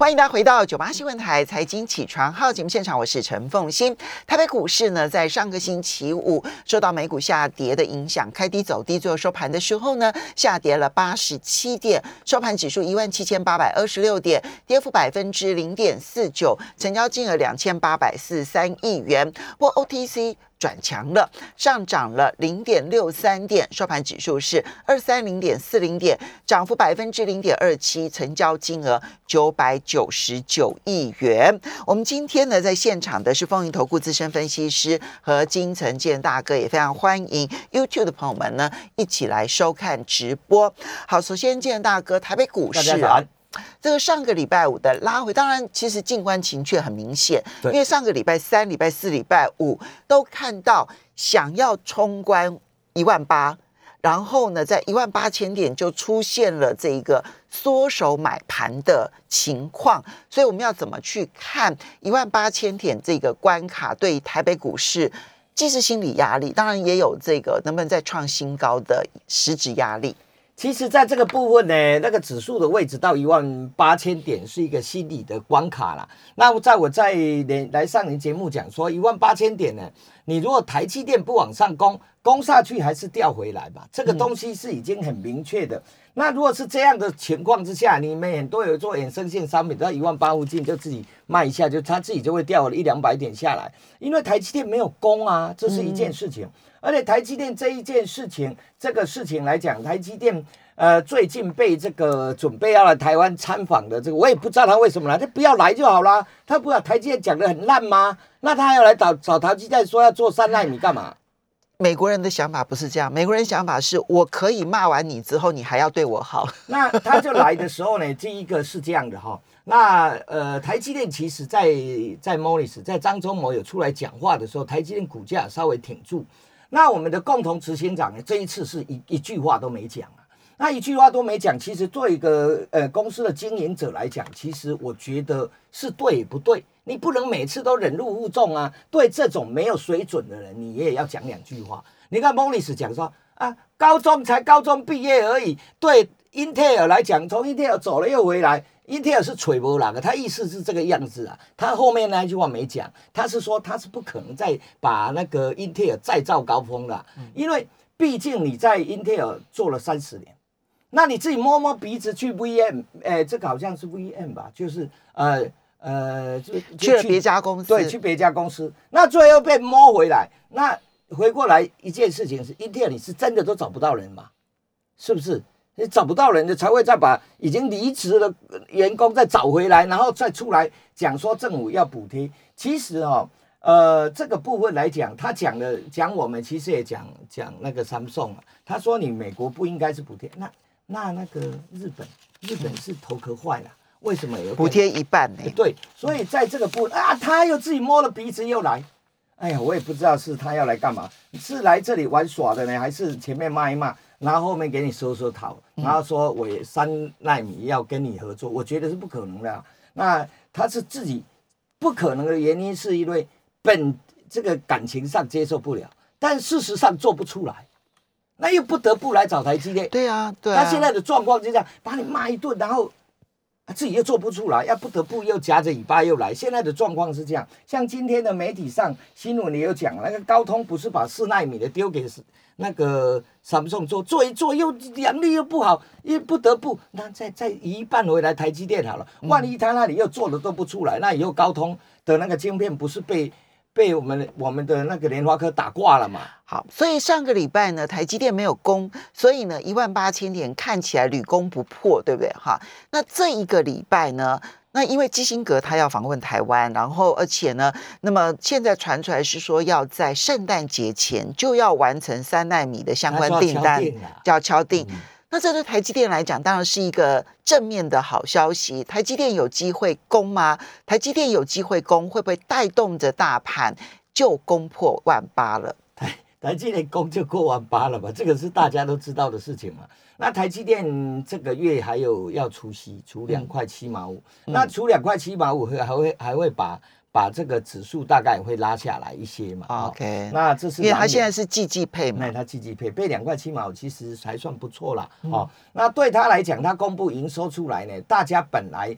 欢迎大家回到九八新闻台财经起床号节目现场，我是陈凤欣。台北股市呢，在上个星期五受到美股下跌的影响，开低走低，最后收盘的时候呢，下跌了八十七点，收盘指数一万七千八百二十六点，跌幅百分之零点四九，成交金额两千八百四十三亿元。不过 OTC。转强了，上涨了零点六三点，收盘指数是二三零点四零点，涨幅百分之零点二七，成交金额九百九十九亿元。我们今天呢，在现场的是风云投顾资深分析师和金城健大哥，也非常欢迎 YouTube 的朋友们呢一起来收看直播。好，首先健大哥，台北股市啊。这个上个礼拜五的拉回，当然其实静观情却很明显，因为上个礼拜三、礼拜四、礼拜五都看到想要冲关一万八，然后呢，在一万八千点就出现了这一个缩手买盘的情况，所以我们要怎么去看一万八千点这个关卡对台北股市，既是心理压力，当然也有这个能不能再创新高的实质压力。其实，在这个部分呢，那个指数的位置到一万八千点是一个心理的关卡啦。那在我在连来上您节目讲说，一万八千点呢，你如果台积电不往上攻，攻下去还是调回来吧？这个东西是已经很明确的。那如果是这样的情况之下，你们很多有做衍生性商品，到一万八附近就自己卖一下，就它自己就会掉了一两百点下来，因为台积电没有攻啊，这是一件事情。而且台积电这一件事情，这个事情来讲，台积电呃最近被这个准备要来台湾参访的这个，我也不知道他为什么来，他不要来就好啦。他不要台积电讲的很烂吗？那他要来找找台积电说要做三纳米干嘛？美国人的想法不是这样，美国人想法是我可以骂完你之后，你还要对我好。那他就来的时候呢，第一个是这样的哈。那呃，台积电其实在在 Monis 在张忠谋有出来讲话的时候，台积电股价稍微挺住。那我们的共同执行长呢？这一次是一一句话都没讲，那一句话都没讲。其实做一个呃公司的经营者来讲，其实我觉得是对不对？你不能每次都忍辱负重啊。对这种没有水准的人，你也要讲两句话。你看莫里斯讲说啊，高中才高中毕业而已。对英特尔来讲，从英特尔走了又回来。英特尔是吹波浪的，他意思是这个样子啊。他后面那一句话没讲，他是说他是不可能再把那个英特尔再造高峰了，因为毕竟你在英特尔做了三十年，那你自己摸摸鼻子去 VM，哎，这个好像是 VM 吧，就是呃呃，就去了别家公司，对，去别家公司，那最后被摸回来，那回过来一件事情是，英特尔你是真的都找不到人嘛？是不是？你找不到人，你才会再把已经离职的员工再找回来，然后再出来讲说政府要补贴。其实哦，呃，这个部分来讲，他讲的讲我们其实也讲讲那个 Samsung 啊，他说你美国不应该是补贴，那那那个日本日本是头壳坏了，为什么有补贴一半呢？对，所以在这个部啊，他又自己摸了鼻子又来，哎呀，我也不知道是他要来干嘛，是来这里玩耍的呢，还是前面骂一骂？然后后面给你收收讨，然后说我三纳米要跟你合作，我觉得是不可能的。那他是自己不可能的原因，是因为本这个感情上接受不了，但事实上做不出来，那又不得不来找台积电。对啊，对他现在的状况就这样，把你骂一顿，然后自己又做不出来，要不得不又夹着尾巴又来。现在的状况是这样，像今天的媒体上新闻也有讲，那个高通不是把四纳米的丢给那个。三送做做一做又良率又不好，又不得不那再再移一半回来台积电好了。万一他那里又做的都不出来，那以后高通的那个晶片不是被被我们我们的那个联发科打挂了嘛？好，所以上个礼拜呢，台积电没有攻，所以呢一万八千点看起来屡攻不破，对不对？哈，那这一个礼拜呢？那因为基辛格他要访问台湾，然后而且呢，那么现在传出来是说要在圣诞节前就要完成三纳米的相关订单，要敲定。那这对台积电来讲，当然是一个正面的好消息。台积电有机会攻吗？台积电有机会攻，会不会带动着大盘就攻破万八了？台台积电攻就过完八了吧？这个是大家都知道的事情嘛。那台积电这个月还有要除息，除两块七毛五。那除两块七毛五，会还会还会把把这个指数大概会拉下来一些嘛？OK，那这是因为它现在是季季配嘛？那它季季配配两块七毛五，其实还算不错啦。哦，那对他来讲，他公布营收出来呢，大家本来。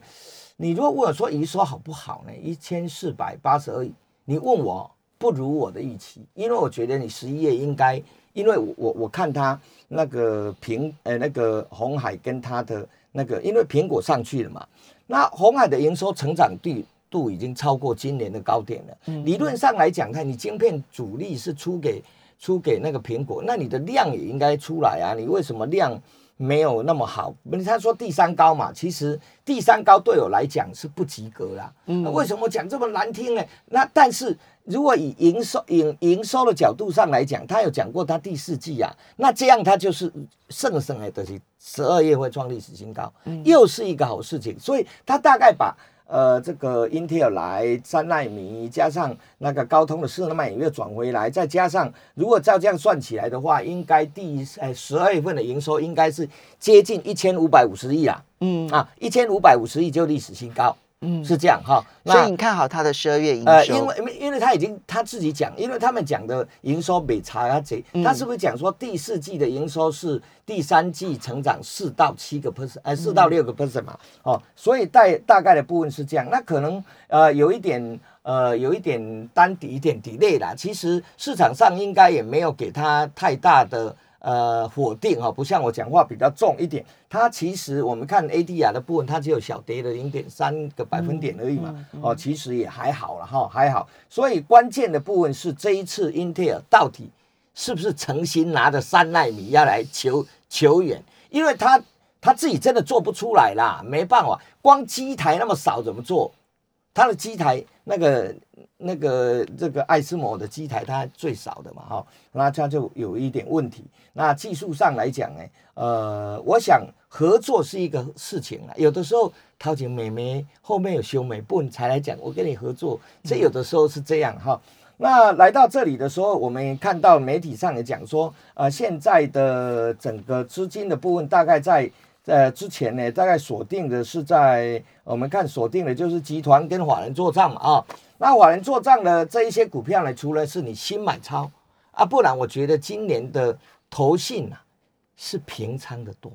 你如果问我说营收好不好呢？一千四百八十二亿，你问我不如我的预期，因为我觉得你十一月应该，因为我我我看他那个苹呃那个红海跟他的那个，因为苹果上去了嘛，那红海的营收成长率度已经超过今年的高点了。理论上来讲，看你晶片主力是出给出给那个苹果，那你的量也应该出来啊，你为什么量？没有那么好，他说第三高嘛，其实第三高对我来讲是不及格啦。嗯，为什么讲这么难听呢？那但是如果以营收、营营收的角度上来讲，他有讲过他第四季啊，那这样他就是胜胜哎，的是十二月会创历史新高，又是一个好事情，所以他大概把。呃，这个 Intel 来三纳米，加上那个高通的四纳米又转回来，再加上如果照这样算起来的话，应该第呃十二月份的营收应该是接近一千五百五十亿啊。嗯啊，一千五百五十亿就历史新高。嗯，是这样哈，所以你看好它的十二月营收？呃，因为因为他已经他自己讲，因为他们讲的营收比查啊这，他是不是讲说第四季的营收是第三季成长四到七个 percent，呃，四到六个 percent 嘛？哦，所以大大概的部分是这样，那可能呃有一点呃有一点单底一点 delay 啦，其实市场上应该也没有给他太大的。呃，否定哈，不像我讲话比较重一点。它其实我们看 ADR 的部分，它只有小跌了零点三个百分点而已嘛。哦，其实也还好了哈，还好。所以关键的部分是这一次英特尔到底是不是诚心拿着三纳米要来求求援？因为他他自己真的做不出来啦，没办法，光机台那么少怎么做？他的机台那个。那个这个爱思摩的机台它最少的嘛，哈，那它就有一点问题。那技术上来讲呢，呃，我想合作是一个事情啊。有的时候掏钱美眉后面有修美不你才来讲，我跟你合作，这有的时候是这样哈。那来到这里的时候，我们看到媒体上也讲说，呃，现在的整个资金的部分大概在呃之前呢，大概锁定的是在我们看锁定的就是集团跟法人做账嘛啊。那法人做账的这一些股票呢，除了是你新买超啊，不然我觉得今年的投信啊是平仓的多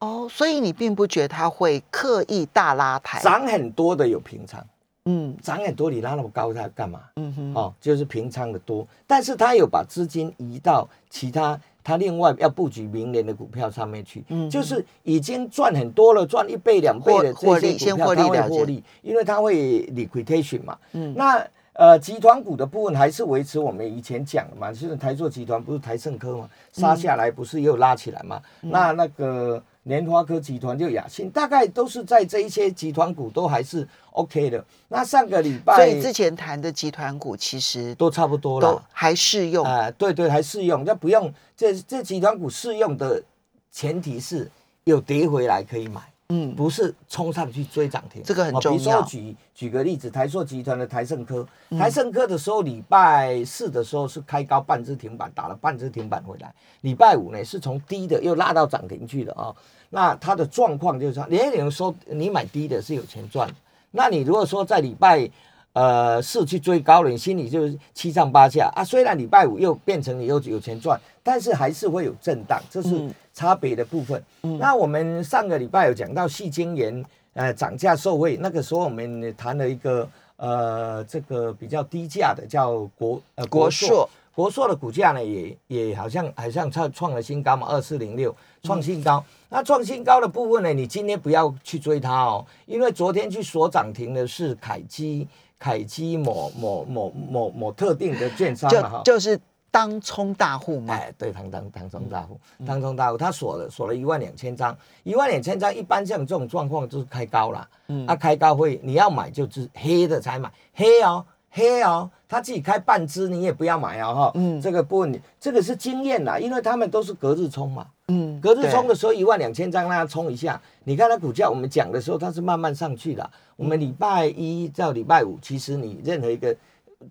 哦，所以你并不觉得它会刻意大拉抬，涨很多的有平仓，嗯，涨很多你拉那么高它干嘛？嗯哼，哦，就是平仓的多，但是它有把资金移到其他。他另外要布局明年的股票上面去，嗯，就是已经赚很多了，赚一倍两倍的这些股票，它会获利，因为它会 liquidation 嘛，嗯，那呃集团股的部分还是维持我们以前讲的嘛，就是台塑集团不是台盛科嘛，杀下来不是又拉起来嘛，那那个。联发科集团就雅信，大概都是在这一些集团股都还是 OK 的。那上个礼拜，所以之前谈的集团股其实都差不多了，都还适用啊？对对，还适用。那不用，这这集团股适用的前提是有跌回来可以买。嗯，不是冲上去追涨停，这个很重要。比如说举举个例子，台硕集团的台盛科，台盛科的时候，礼拜四的时候是开高半只停板，打了半只停板回来。礼拜五呢，是从低的又拉到涨停去的啊。那它的状况就是说，你有人说你买低的是有钱赚，那你如果说在礼拜呃四去追高了，你心里就是七上八下啊。虽然礼拜五又变成你又有钱赚，但是还是会有震荡，这是。差别的部分，那我们上个礼拜有讲到细晶圆，呃，涨价受惠，那个时候我们谈了一个呃，这个比较低价的叫国呃国硕，国硕的股价呢也也好像好像创创了新高嘛，二四零六创新高。那创新高的部分呢，你今天不要去追它哦，因为昨天去锁涨停的是凯基，凯基某某某某某特定的券商哈，就是。当冲大户嘛，哎，对，当当当冲大户，当冲大户，他锁了锁了一万两千张，一万两千张，一般像这种状况就是开高了，嗯，啊，开高会你要买就是黑的才买，黑哦，黑哦，他自己开半支你也不要买哦，哈，嗯，这个不问这个是经验啦，因为他们都是隔日冲嘛，嗯，隔日冲的时候一万两千张让他冲一下，你看它股价，我们讲的时候它是慢慢上去的，我们礼拜一到礼拜五，其实你任何一个。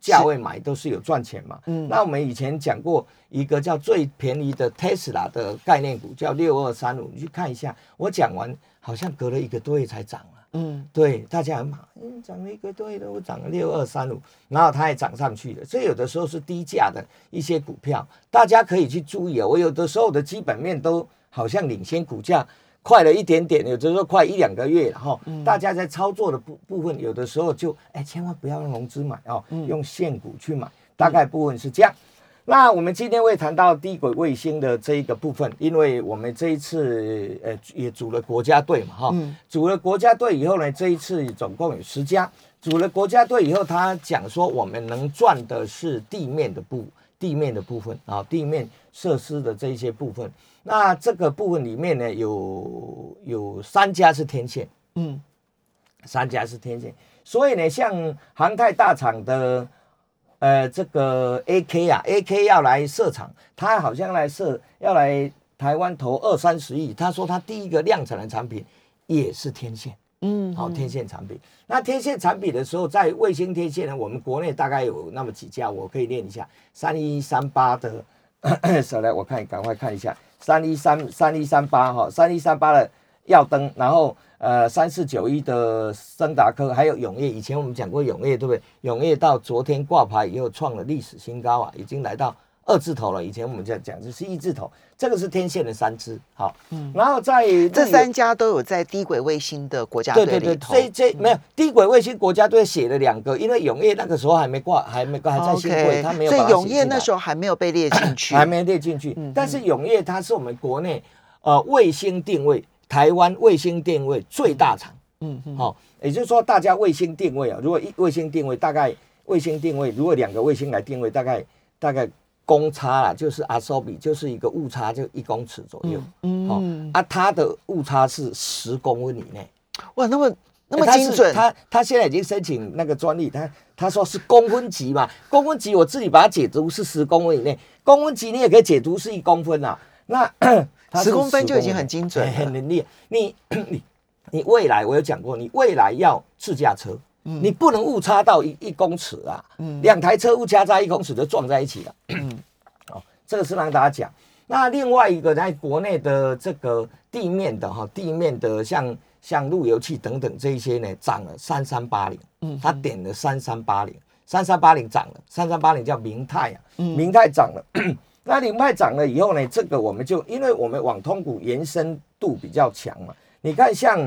价位买都是有赚钱嘛？嗯，那我们以前讲过一个叫最便宜的 Tesla 的概念股，叫六二三五，你去看一下。我讲完好像隔了一个多月才涨了。嗯，对，大家很好，嗯，涨了一个多月都涨了六二三五，然后它也涨上去了。所以有的时候是低价的一些股票，大家可以去注意啊。我有的时候的基本面都好像领先股价。快了一点点，有的时候快一两个月了哈。大家在操作的部部分，有的时候就哎，千万不要用融资买哦，用现股去买，大概部分是这样。那我们今天会谈到低轨卫星的这一个部分，因为我们这一次呃也组了国家队嘛哈，组了国家队以后呢，这一次总共有十家，组了国家队以后，他讲说我们能赚的是地面的部地面的部分啊，地面设施的这一些部分。那这个部分里面呢，有有三家是天线，嗯，三家是天线，所以呢，像航太大厂的。呃，这个 A K 啊，A K 要来设厂，他好像来设，要来台湾投二三十亿。他说他第一个量产的产品也是天线，嗯，好，天线产品。那天线产品的时候，在卫星天线呢，我们国内大概有那么几家，我可以念一下：三一三八的，手来我看，赶快看一下，三一三三一三八哈，三一三八的耀灯，然后。呃，三四九一的森达科，还有永业，以前我们讲过永业，对不对？永业到昨天挂牌以后创了历史新高啊，已经来到二字头了。以前我们讲讲就是一字头，这个是天线的三支，好，嗯，然后在这三家都有在低轨卫星的国家队对对对，这这没有低轨卫星国家队写了两个，因为永业那个时候还没挂，还没挂，还在新贵，他没有。所以永业那时候还没有被列进去，还没列进去。但是永业它是我们国内呃卫星定位。台湾卫星定位最大厂，嗯嗯，好，也就是说，大家卫星定位啊，如果一卫星定位，大概卫星定位，如果两个卫星来定位，大概大概公差啦，就是阿索比，就是一个误差就一公尺左右，嗯，好，啊，它的误差是十公分以内，哇，那么那么精准，他他现在已经申请那个专利，他他说是公分级嘛，公分级我自己把它解读是十公分以内，公分级你也可以解读是一公分啊，那。十公分就已经很精准，很能力。你你 你未来我有讲过，你未来要自驾车，你不能误差到一一公尺啊，两台车误差在一公尺就撞在一起了。哦，这个是让大家讲。那另外一个在国内的这个地面的哈，地面的像像路由器等等这一些呢，涨了三三八零。嗯，他点了三三八零，三三八零涨了，三三八零叫明泰啊，明泰涨了。那零派涨了以后呢？这个我们就因为我们网通股延伸度比较强嘛。你看像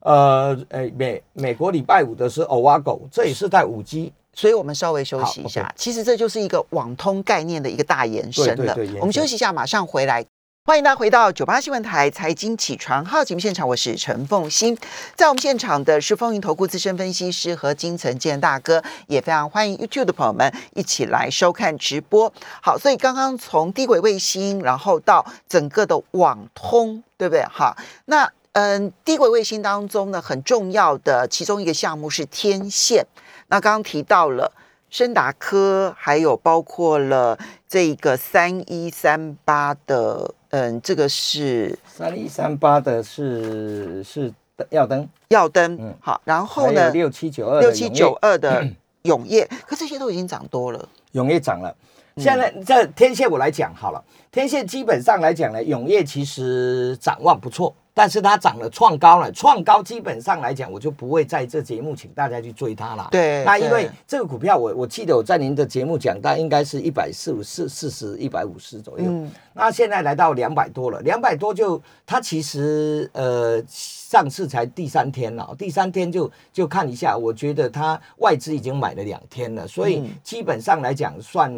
呃呃美美国礼拜五的是 Owago，这也是在五 G，所以我们稍微休息一下。其实这就是一个网通概念的一个大延伸了。我们休息一下，马上回来。欢迎大家回到九八新闻台财经起床号节目现场，我是陈凤欣，在我们现场的是风云投顾资深分析师和金城健大哥，也非常欢迎 YouTube 的朋友们一起来收看直播。好，所以刚刚从低轨卫星，然后到整个的网通，对不对？哈，那嗯，低轨卫星当中呢，很重要的其中一个项目是天线。那刚刚提到了。深达科还有包括了这个三一三八的，嗯，这个是三一三八的是是耀灯，耀灯，嗯，好，然后呢，六七九二六七九二的 永业，可这些都已经涨多了，永业涨了。现在这天线我来讲好了，天线基本上来讲呢，永业其实展望不错。但是它涨了创高了，创高基本上来讲，我就不会在这节目请大家去追它了。对，那因为这个股票，我我记得我在您的节目讲，到应该是一百四五四四十一百五十左右。嗯，那现在来到两百多了，两百多就它其实呃上次才第三天了，第三天就就看一下，我觉得它外资已经买了两天了，所以基本上来讲算。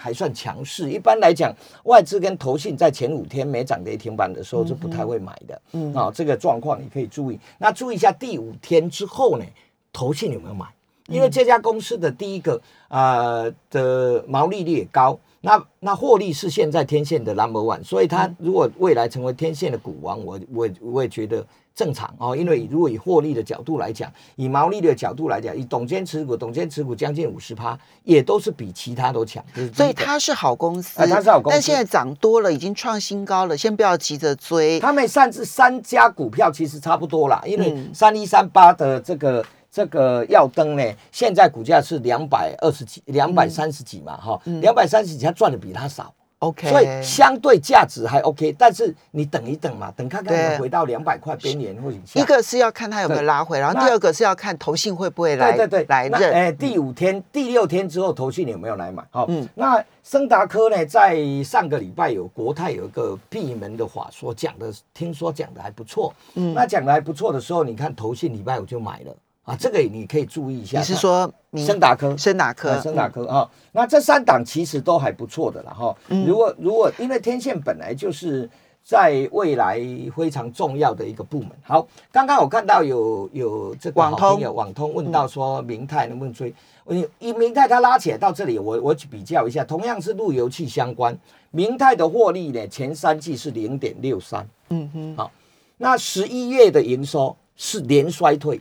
还算强势。一般来讲，外资跟投信在前五天没涨跌停板的时候是不太会买的。嗯，啊，这个状况你可以注意。那注意一下第五天之后呢，投信有没有买？因为这家公司的第一个呃的毛利率也高，那那获利是现在天线的 number one，所以它如果未来成为天线的股王，我我我也觉得。正常哦，因为如果以获利的角度来讲，以毛利的角度来讲，以董监持股，董监持股将近五十趴，也都是比其他都强。所以它是好公司，它是好公司，但现在涨多了，已经创新高了，先不要急着追。他们上至三家股票其实差不多啦，因为三一三八的这个这个耀灯呢，现在股价是两百二十几、两百三十几嘛，哈，两百三十几，它赚的比它少。OK，所以相对价值还 OK，但是你等一等嘛，等看看回到两百块边缘或以下。一个是要看它有没有拉回，然后第二个是要看投信会不会来对对对，来认。那哎，第五天、第六天之后，投信有没有来买？好、嗯那森达科呢，在上个礼拜有国泰有一个闭门的法说，讲的听说讲的还不错。嗯那讲的还不错的时候，你看投信礼拜五就买了啊，这个你可以注意一下。你是说明森达科？森达科呃？森达科啊、那这三档其实都还不错的了哈。嗯如果如果因为天线本来就是在未来非常重要的一个部门。好，刚刚我看到有有这个网通好朋友网通问到说明泰能不能追？你以明泰它拉起来到这里，我我去比较一下，同样是路由器相关，明泰的获利呢前三季是零点六三，嗯哼，好那十一月的营收是连衰退。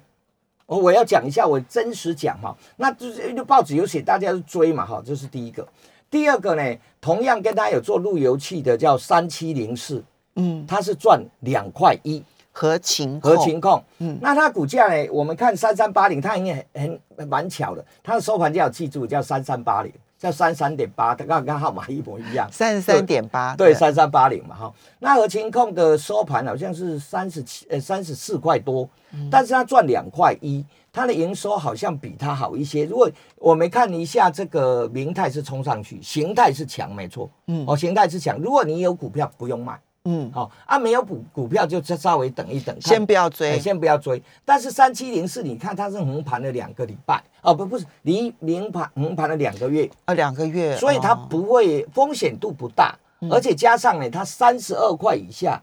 哦，我要讲一下，我真实讲哈，那就是就报纸有写，大家都追嘛哈，这是第一个。第二个呢，同样跟他有做路由器的叫三七零四，嗯，它是赚两块一，合情合控情控。嗯嗯，那它股价呢，我们看三三八零，它应该很很蛮巧的，它的收盘价有记住叫三三八零，叫三三点八，它刚刚号码一模一样。三十三点八，对，三三八零嘛哈。那和清控的收盘好像是三十七呃三十四块多，但是它赚两块一，它的营收好像比它好一些。如果我们看一下这个明泰是冲上去，形态是强没错，嗯嗯，哦形态是强。如果你有股票不用卖，嗯，好、啊没有股股票就稍微等一等，先不要哎追，先不要追。但是三七零四，你看它是横盘了两个礼拜，哦不不是离零盘横盘了两个月，啊，两个月，所以它哦不会风险度不大，而且加上呢，它三十二块以下，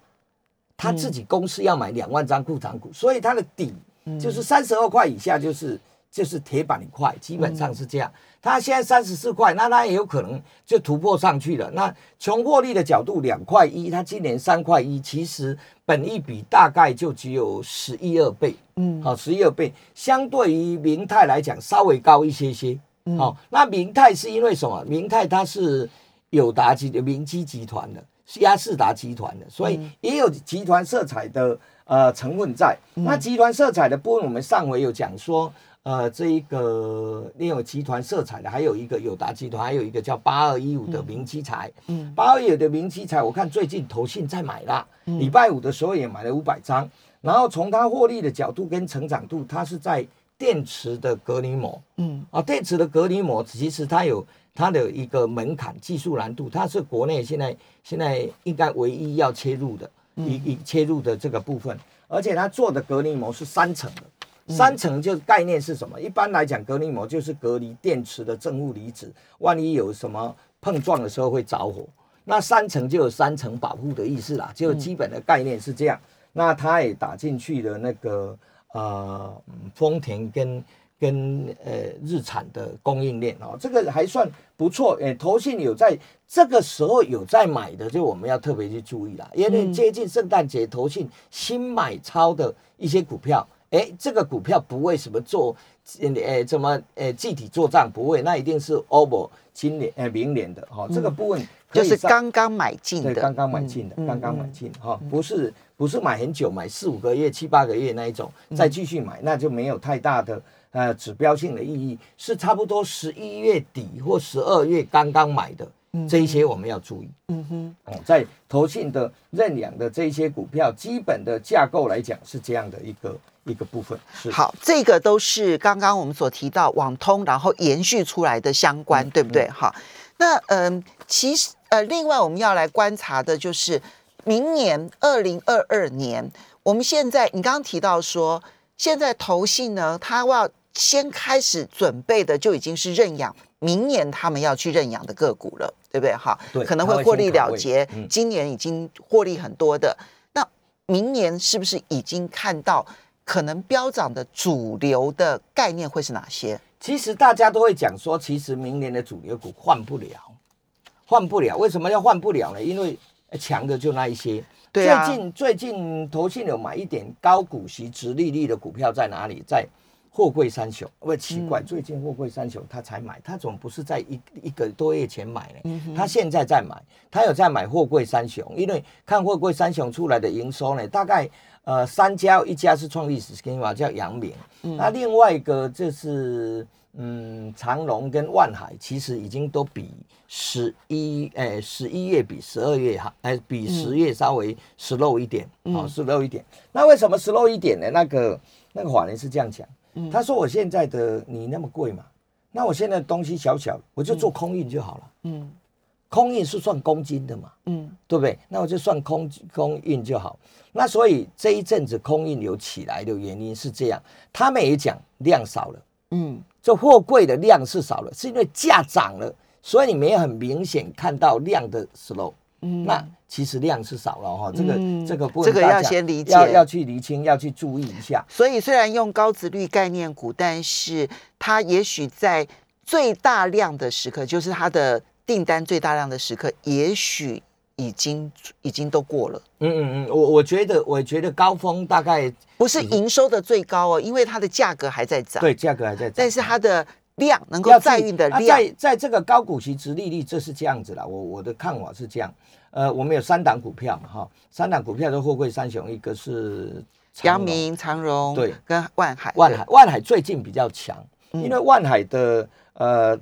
他自己公司要买两万张库藏股，所以它的底就是三十二块以下，就是就是铁板一块，基本上是这样。它现在三十四块，那它也有可能就突破上去了。那从获利的角度，两块一，它今年三块一，其实本益比大概就只有十一二倍，嗯好，十一二倍，相对于明泰来讲稍微高一些些。好、那明泰是因为什么？明泰它是友达集的明基集团的，是亚士达集团的，所以也有集团色彩的呃成分在。那集团色彩的部分，我们上回有讲说，呃，这一个另有集团色彩的，还有一个友达集团，还有一个叫八二一五的明基材。嗯八二一五的明基材，我看最近投信在买啦，礼拜五的时候也买了五百张。然后从它获利的角度跟成长度，它是在电池的隔离膜。嗯啊，电池的隔离膜其实它有它的一个门槛、技术难度，它是国内现在现在应该唯一要切入的一一切入的这个部分，而且它做的隔离膜是三层的。三层就概念是什么？一般来讲，隔离膜就是隔离电池的正负离子，万一有什么碰撞的时候会着火。那三层就有三层保护的意思啦，就基本的概念是这样。那它也打进去的那个呃嗯丰田跟跟呃日产的供应链哦，这个还算不错。诶，投信有在这个时候有在买的，就我们要特别去注意啦，因为接近圣诞节，投信新买超的一些股票，诶，这个股票不会什么做，诶怎么诶具体做账不会，那一定是 OPPO 今年诶明年的哈、哦，这个部分可就是刚刚买进的，对，刚刚买进的，嗯刚刚买进哈，不是不是买很久，买四五个月、七八个月那一种，嗯再继续买，那就没有太大的呃指标性的意义，是差不多十一月底或十二月刚刚买的，这一些我们要注意。嗯哼，哦，在投信的认养的这一些股票，基本的架构来讲是这样的一个一个部分。是，好，这个都是刚刚我们所提到网通，然后延续出来的相关，对不对？好，那嗯，其实呃，另外我们要来观察的就是明年二零二二年，我们现在你刚刚提到说，现在投信呢，它要先开始准备的就已经是认养明年他们要去认养的个股了，对不对？哈，对可能会获利了结，嗯今年已经获利很多的，那明年是不是已经看到可能飙涨的主流的概念会是哪些？其实大家都会讲说，其实明年的主流股换不了，换不了。为什么要换不了呢？因为呃强的就那一些。对啊最近最近投信有买一点高股息、直利率的股票在哪里？在货柜三雄。喂，奇怪，最近货柜三雄他才买，他怎么不是在一一个多月前买呢？他现在在买，他有在买货柜三雄，因为看货柜三雄出来的营收呢，大概呃三家，一家是创历史新高，叫阳明，那另外一个就是嗯，长隆跟万海其实已经都比十一，哎，十一月比十二月哈，哎，比十月稍微 slow 一点，好，slow 一点。那为什么 slow 一点呢？那个那个法人是这样讲，他说我现在的你那么贵嘛，那我现在东西小小，我就做空运就好了，嗯，空运是算公斤的嘛，嗯，对不对？那我就算空空运就好。那所以这一阵子空运有起来的原因是这样，他们也讲量少了，嗯。这货柜的量是少了，是因为价涨了，所以你没有很明显看到量的 slow。嗯，那其实量是少了哈，这个这个不这个要先理解，要要去厘清，要去注意一下。所以虽然用高值率概念股，但是它也许在最大量的时刻，就是它的订单最大量的时刻，也许。已经已经都过了，嗯嗯嗯，我我觉得我觉得高峰大概不是营收的最高哦，因为它的价格还在涨，对，价格还在涨，但是它的量能够载运的量，在在这个高股息值利率，这是这样子了，我我的看法是这样，呃，我们有三档股票嘛哈，三档股票都货柜三雄，一个是阳明、长荣，对，跟万海，万海万海最近比较强，因为万海的呃。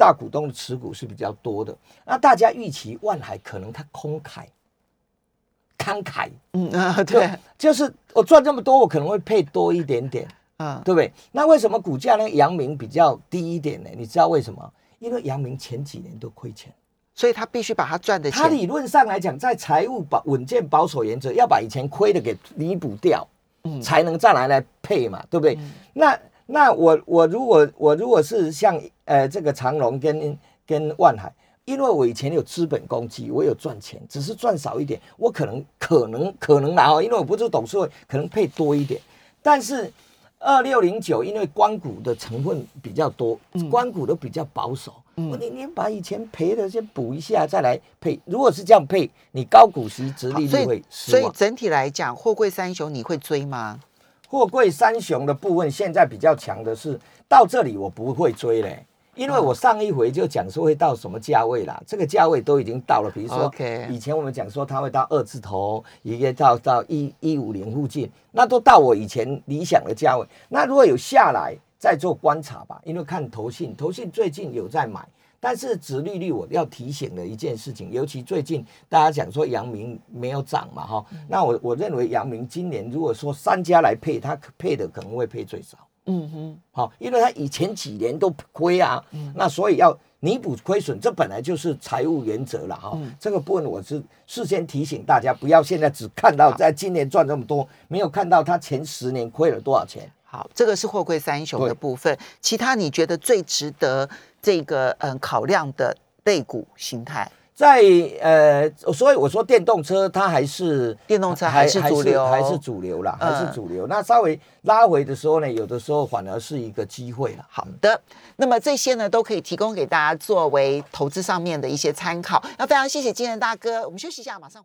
大股东的持股是比较多的，那大家预期万海可能它空慨、慷慨，嗯啊，对，就是我赚这么多，我可能会配多一点点，啊，对不对？那为什么股价呢？阳明比较低一点呢？你知道为什么？因为阳明前几年都亏钱，所以他必须把他赚的钱。他理论上来讲，在财务保稳健保守原则，要把以前亏的给弥补掉，嗯，才能再来来配嘛，对不对？那。那我我如果我如果是像呃这个长隆跟跟万海，因为我以前有资本公积，我有赚钱，只是赚少一点，我可能可能可能拿哦，因为我不是董事会，可能配多一点。但是二六零九，因为光谷的成分比较多，光谷都比较保守，我你你把以前赔的先补一下，再来配。如果是这样配，你高股息直利率会所以整体来讲，货柜三雄你会追吗？货柜三雄的部分现在比较强的是到这里我不会追嘞，因为我上一回就讲说会到什么价位啦，这个价位都已经到了。比如说以前我们讲说它会到二字头，一个到到一一五零附近，那都到我以前理想的价位。那如果有下来再做观察吧，因为看投信，投信最近有在买。但是，殖利率我要提醒的一件事情，尤其最近大家讲说阳明没有涨嘛，哈，那我我认为阳明今年如果说三家来配，它配的可能会配最少，嗯哼，好，因为他以前几年都亏啊，那所以要弥补亏损，这本来就是财务原则了，哈，这个部分我是事先提醒大家，不要现在只看到在今年赚这么多，没有看到他前十年亏了多少钱。好，这个是货柜三雄的部分，其他你觉得最值得？这个嗯，考量的类股形态，在呃，所以我说电动车它还是电动车还是主流，还是主流啦，还是主流。那稍微拉回的时候呢，有的时候反而是一个机会了。好的，那么这些呢都可以提供给大家作为投资上面的一些参考。那非常谢谢金人大哥，我们休息一下，马上。